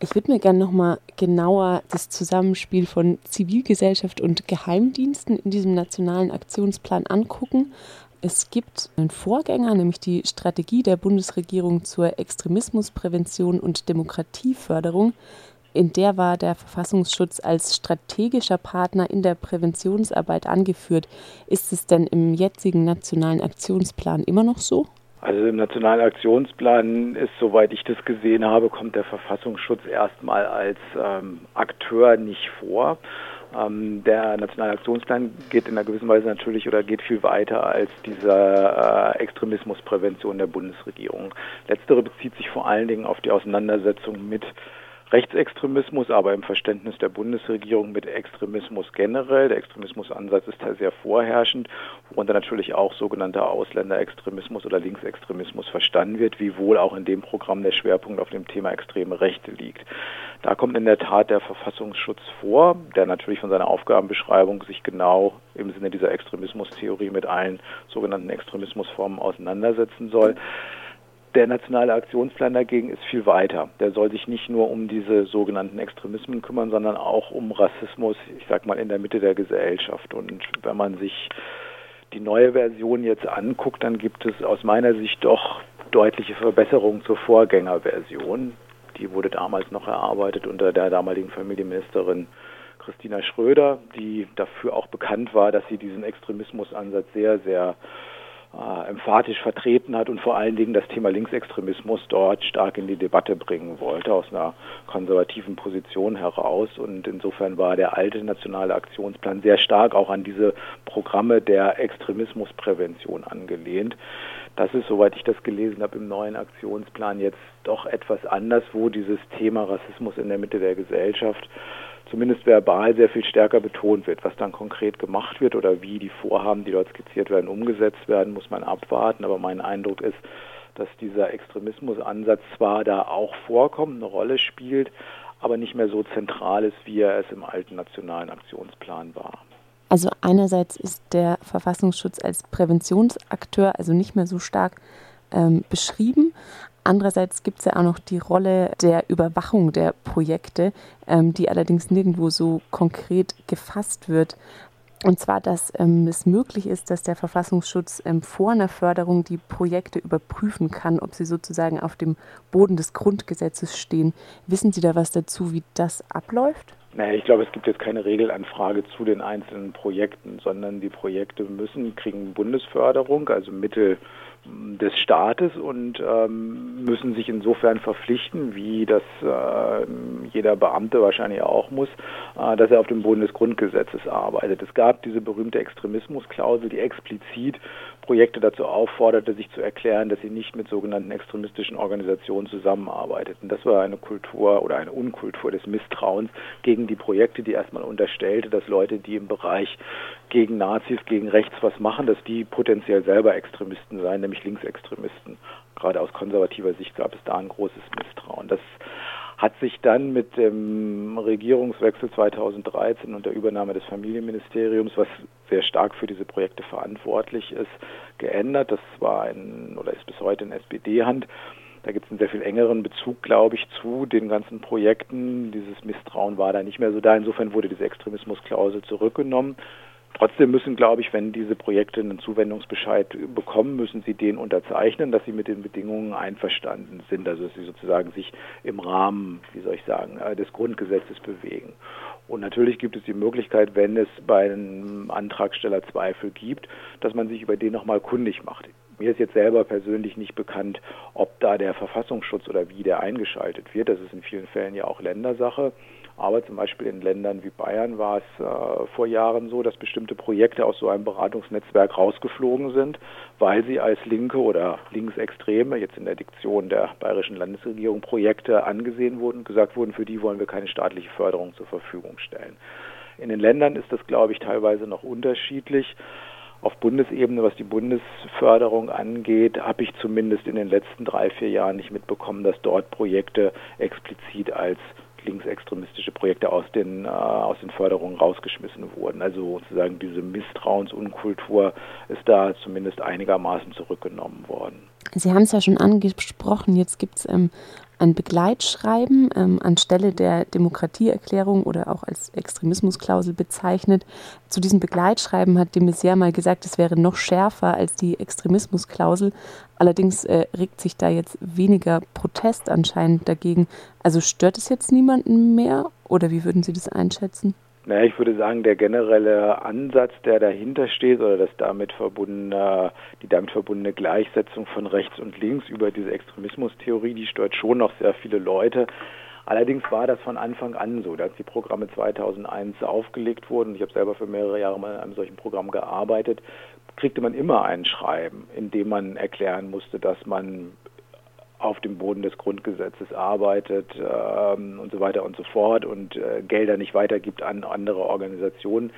Ich würde mir gerne nochmal genauer das Zusammenspiel von Zivilgesellschaft und Geheimdiensten in diesem nationalen Aktionsplan angucken. Es gibt einen Vorgänger, nämlich die Strategie der Bundesregierung zur Extremismusprävention und Demokratieförderung. In der war der Verfassungsschutz als strategischer Partner in der Präventionsarbeit angeführt. Ist es denn im jetzigen nationalen Aktionsplan immer noch so? Also im Nationalen Aktionsplan ist, soweit ich das gesehen habe, kommt der Verfassungsschutz erstmal als ähm, Akteur nicht vor. Ähm, der Nationale Aktionsplan geht in einer gewissen Weise natürlich oder geht viel weiter als diese äh, Extremismusprävention der Bundesregierung. Letztere bezieht sich vor allen Dingen auf die Auseinandersetzung mit Rechtsextremismus, aber im Verständnis der Bundesregierung mit Extremismus generell. Der Extremismusansatz ist da sehr vorherrschend, worunter natürlich auch sogenannter Ausländerextremismus oder Linksextremismus verstanden wird, wie wohl auch in dem Programm der Schwerpunkt auf dem Thema extreme Rechte liegt. Da kommt in der Tat der Verfassungsschutz vor, der natürlich von seiner Aufgabenbeschreibung sich genau im Sinne dieser Extremismustheorie mit allen sogenannten Extremismusformen auseinandersetzen soll. Der nationale Aktionsplan dagegen ist viel weiter. Der soll sich nicht nur um diese sogenannten Extremismen kümmern, sondern auch um Rassismus, ich sag mal, in der Mitte der Gesellschaft. Und wenn man sich die neue Version jetzt anguckt, dann gibt es aus meiner Sicht doch deutliche Verbesserungen zur Vorgängerversion. Die wurde damals noch erarbeitet unter der damaligen Familienministerin Christina Schröder, die dafür auch bekannt war, dass sie diesen Extremismusansatz sehr, sehr emphatisch vertreten hat und vor allen Dingen das Thema Linksextremismus dort stark in die Debatte bringen wollte, aus einer konservativen Position heraus. Und insofern war der alte nationale Aktionsplan sehr stark auch an diese Programme der Extremismusprävention angelehnt. Das ist, soweit ich das gelesen habe, im neuen Aktionsplan jetzt doch etwas anders, wo dieses Thema Rassismus in der Mitte der Gesellschaft zumindest verbal sehr viel stärker betont wird. Was dann konkret gemacht wird oder wie die Vorhaben, die dort skizziert werden, umgesetzt werden, muss man abwarten. Aber mein Eindruck ist, dass dieser Extremismusansatz zwar da auch vorkommt, eine Rolle spielt, aber nicht mehr so zentral ist, wie er es im alten nationalen Aktionsplan war. Also einerseits ist der Verfassungsschutz als Präventionsakteur also nicht mehr so stark ähm, beschrieben. Andererseits gibt es ja auch noch die Rolle der Überwachung der Projekte, ähm, die allerdings nirgendwo so konkret gefasst wird. Und zwar, dass ähm, es möglich ist, dass der Verfassungsschutz ähm, vor einer Förderung die Projekte überprüfen kann, ob sie sozusagen auf dem Boden des Grundgesetzes stehen. Wissen Sie da was dazu, wie das abläuft? Naja, ich glaube, es gibt jetzt keine Regelanfrage zu den einzelnen Projekten, sondern die Projekte müssen, kriegen Bundesförderung, also Mittel des Staates und ähm, müssen sich insofern verpflichten, wie das äh, jeder Beamte wahrscheinlich auch muss, äh, dass er auf dem Boden des Grundgesetzes arbeitet. Es gab diese berühmte Extremismusklausel, die explizit Projekte dazu aufforderte, sich zu erklären, dass sie nicht mit sogenannten extremistischen Organisationen zusammenarbeiteten. Das war eine Kultur oder eine Unkultur des Misstrauens gegen die Projekte, die erstmal unterstellte, dass Leute, die im Bereich gegen Nazis, gegen rechts was machen, dass die potenziell selber Extremisten seien, nämlich Linksextremisten. Gerade aus konservativer Sicht gab es da ein großes Misstrauen. Das hat sich dann mit dem Regierungswechsel 2013 und der Übernahme des Familienministeriums, was sehr stark für diese Projekte verantwortlich ist, geändert. Das war ein oder ist bis heute in SPD-Hand. Da gibt es einen sehr viel engeren Bezug, glaube ich, zu den ganzen Projekten. Dieses Misstrauen war da nicht mehr so da. Insofern wurde diese Extremismusklausel zurückgenommen. Trotzdem müssen, glaube ich, wenn diese Projekte einen Zuwendungsbescheid bekommen, müssen sie den unterzeichnen, dass sie mit den Bedingungen einverstanden sind, also dass sie sozusagen sich im Rahmen, wie soll ich sagen, äh, des Grundgesetzes bewegen. Und natürlich gibt es die Möglichkeit, wenn es bei einem Antragsteller Zweifel gibt, dass man sich über den nochmal kundig macht. Mir ist jetzt selber persönlich nicht bekannt, ob da der Verfassungsschutz oder wie der eingeschaltet wird. Das ist in vielen Fällen ja auch Ländersache. Aber zum Beispiel in Ländern wie Bayern war es äh, vor Jahren so, dass bestimmte Projekte aus so einem Beratungsnetzwerk rausgeflogen sind, weil sie als linke oder linksextreme, jetzt in der Diktion der bayerischen Landesregierung, Projekte angesehen wurden gesagt wurden, für die wollen wir keine staatliche Förderung zur Verfügung stellen. In den Ländern ist das, glaube ich, teilweise noch unterschiedlich. Auf Bundesebene, was die Bundesförderung angeht, habe ich zumindest in den letzten drei, vier Jahren nicht mitbekommen, dass dort Projekte explizit als linksextremistische Projekte aus den, äh, aus den Förderungen rausgeschmissen wurden. Also sozusagen diese Misstrauensunkultur ist da zumindest einigermaßen zurückgenommen worden. Sie haben es ja schon angesprochen, jetzt gibt es ähm, ein Begleitschreiben ähm, anstelle der Demokratieerklärung oder auch als Extremismusklausel bezeichnet. Zu diesem Begleitschreiben hat de Maizière mal gesagt, es wäre noch schärfer als die Extremismusklausel. Allerdings äh, regt sich da jetzt weniger Protest anscheinend dagegen. Also stört es jetzt niemanden mehr oder wie würden Sie das einschätzen? Naja, ich würde sagen, der generelle Ansatz, der dahinter steht, oder das damit verbundene, die damit verbundene Gleichsetzung von rechts und links über diese Extremismustheorie, die stört schon noch sehr viele Leute. Allerdings war das von Anfang an so, dass die Programme 2001 aufgelegt wurden. Ich habe selber für mehrere Jahre mal in einem solchen Programm gearbeitet. Kriegte man immer ein Schreiben, in dem man erklären musste, dass man auf dem Boden des Grundgesetzes arbeitet ähm, und so weiter und so fort und äh, Gelder nicht weitergibt an andere Organisationen.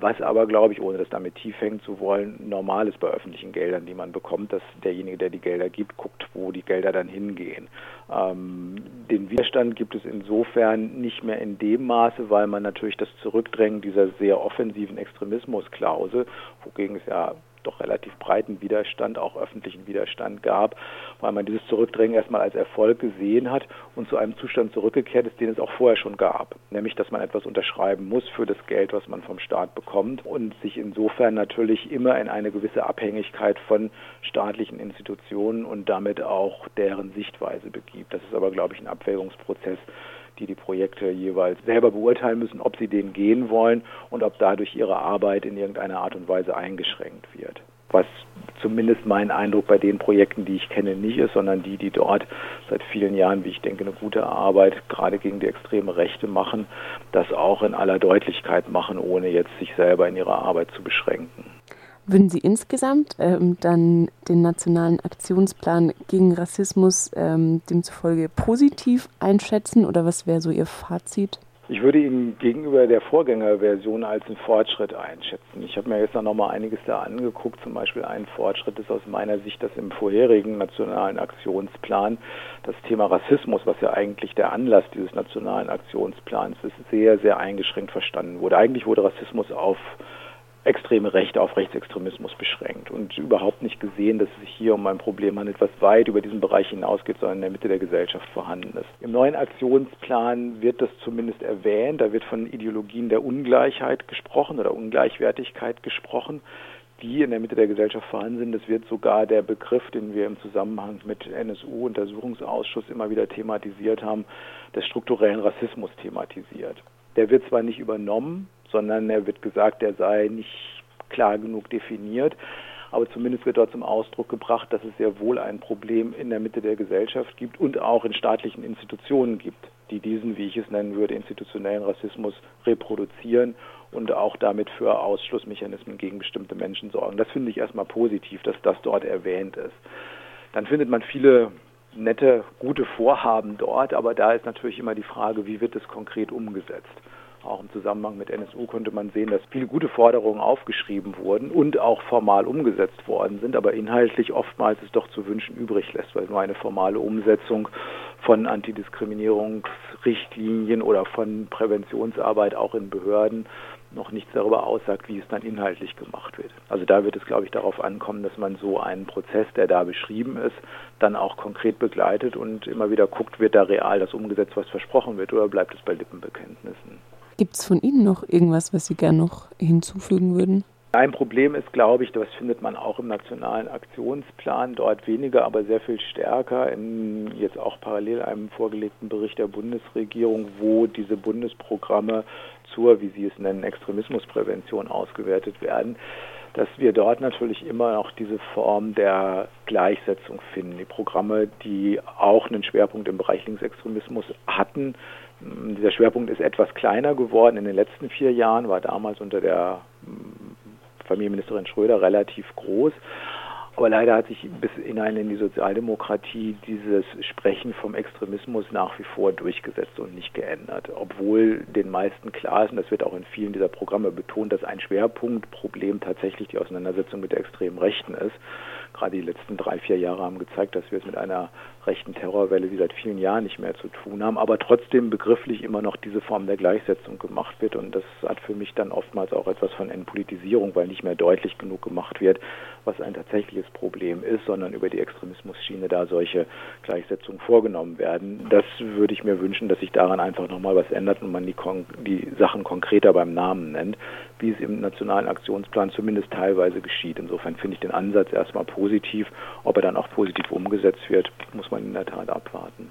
Was aber, glaube ich, ohne das damit tief hängen zu wollen, normal ist bei öffentlichen Geldern, die man bekommt, dass derjenige, der die Gelder gibt, guckt, wo die Gelder dann hingehen. Ähm, den Widerstand gibt es insofern nicht mehr in dem Maße, weil man natürlich das Zurückdrängen dieser sehr offensiven Extremismusklausel, wogegen es ja doch relativ breiten Widerstand, auch öffentlichen Widerstand gab, weil man dieses Zurückdrängen erstmal als Erfolg gesehen hat und zu einem Zustand zurückgekehrt ist, den es auch vorher schon gab, nämlich dass man etwas unterschreiben muss für das Geld, was man vom Staat bekommt und sich insofern natürlich immer in eine gewisse Abhängigkeit von staatlichen Institutionen und damit auch deren Sichtweise begibt. Das ist aber, glaube ich, ein Abwägungsprozess, die die Projekte jeweils selber beurteilen müssen, ob sie denen gehen wollen und ob dadurch ihre Arbeit in irgendeiner Art und Weise eingeschränkt wird. Was zumindest mein Eindruck bei den Projekten, die ich kenne, nicht ist, sondern die, die dort seit vielen Jahren, wie ich denke, eine gute Arbeit gerade gegen die extreme Rechte machen, das auch in aller Deutlichkeit machen, ohne jetzt sich selber in ihrer Arbeit zu beschränken. Würden Sie insgesamt ähm, dann den nationalen Aktionsplan gegen Rassismus ähm, demzufolge positiv einschätzen oder was wäre so Ihr Fazit? Ich würde ihn gegenüber der Vorgängerversion als einen Fortschritt einschätzen. Ich habe mir jetzt noch mal einiges da angeguckt. Zum Beispiel ein Fortschritt ist aus meiner Sicht, dass im vorherigen nationalen Aktionsplan das Thema Rassismus, was ja eigentlich der Anlass dieses nationalen Aktionsplans ist, sehr, sehr eingeschränkt verstanden wurde. Eigentlich wurde Rassismus auf extreme Rechte auf Rechtsextremismus beschränkt und überhaupt nicht gesehen, dass es sich hier um ein Problem handelt, was weit über diesen Bereich hinausgeht, sondern in der Mitte der Gesellschaft vorhanden ist. Im neuen Aktionsplan wird das zumindest erwähnt. Da wird von Ideologien der Ungleichheit gesprochen oder Ungleichwertigkeit gesprochen die in der Mitte der Gesellschaft vorhanden sind. Das wird sogar der Begriff, den wir im Zusammenhang mit NSU-Untersuchungsausschuss immer wieder thematisiert haben, des strukturellen Rassismus thematisiert. Der wird zwar nicht übernommen, sondern er wird gesagt, er sei nicht klar genug definiert. Aber zumindest wird dort zum Ausdruck gebracht, dass es sehr wohl ein Problem in der Mitte der Gesellschaft gibt und auch in staatlichen Institutionen gibt, die diesen, wie ich es nennen würde, institutionellen Rassismus reproduzieren und auch damit für Ausschlussmechanismen gegen bestimmte Menschen sorgen. Das finde ich erstmal positiv, dass das dort erwähnt ist. Dann findet man viele nette, gute Vorhaben dort, aber da ist natürlich immer die Frage, wie wird es konkret umgesetzt. Auch im Zusammenhang mit NSU konnte man sehen, dass viele gute Forderungen aufgeschrieben wurden und auch formal umgesetzt worden sind, aber inhaltlich oftmals es doch zu wünschen übrig lässt, weil nur eine formale Umsetzung von Antidiskriminierungsrichtlinien oder von Präventionsarbeit auch in Behörden noch nichts darüber aussagt, wie es dann inhaltlich gemacht wird. Also da wird es, glaube ich, darauf ankommen, dass man so einen Prozess, der da beschrieben ist, dann auch konkret begleitet und immer wieder guckt, wird da real das umgesetzt, was versprochen wird, oder bleibt es bei Lippenbekenntnissen. Gibt es von Ihnen noch irgendwas, was Sie gerne noch hinzufügen würden? Ein Problem ist, glaube ich, das findet man auch im nationalen Aktionsplan, dort weniger, aber sehr viel stärker in jetzt auch parallel einem vorgelegten Bericht der Bundesregierung, wo diese Bundesprogramme zur, wie Sie es nennen, Extremismusprävention ausgewertet werden dass wir dort natürlich immer noch diese Form der Gleichsetzung finden. Die Programme, die auch einen Schwerpunkt im Bereich Linksextremismus hatten, dieser Schwerpunkt ist etwas kleiner geworden in den letzten vier Jahren, war damals unter der mm, Familienministerin Schröder relativ groß. Aber leider hat sich bis hinein in die Sozialdemokratie dieses Sprechen vom Extremismus nach wie vor durchgesetzt und nicht geändert. Obwohl den meisten klar ist, und das wird auch in vielen dieser Programme betont, dass ein Schwerpunktproblem tatsächlich die Auseinandersetzung mit der extremen Rechten ist. Gerade die letzten drei, vier Jahre haben gezeigt, dass wir es mit einer rechten Terrorwelle, die seit vielen Jahren nicht mehr zu tun haben, aber trotzdem begrifflich immer noch diese Form der Gleichsetzung gemacht wird. Und das hat für mich dann oftmals auch etwas von Entpolitisierung, weil nicht mehr deutlich genug gemacht wird, was ein tatsächliches Problem ist, sondern über die Extremismusschiene da solche Gleichsetzungen vorgenommen werden. Das würde ich mir wünschen, dass sich daran einfach nochmal was ändert und man die, die Sachen konkreter beim Namen nennt, wie es im Nationalen Aktionsplan zumindest teilweise geschieht. Insofern finde ich den Ansatz erstmal positiv. Ob er dann auch positiv umgesetzt wird, muss man in der Tat abwarten.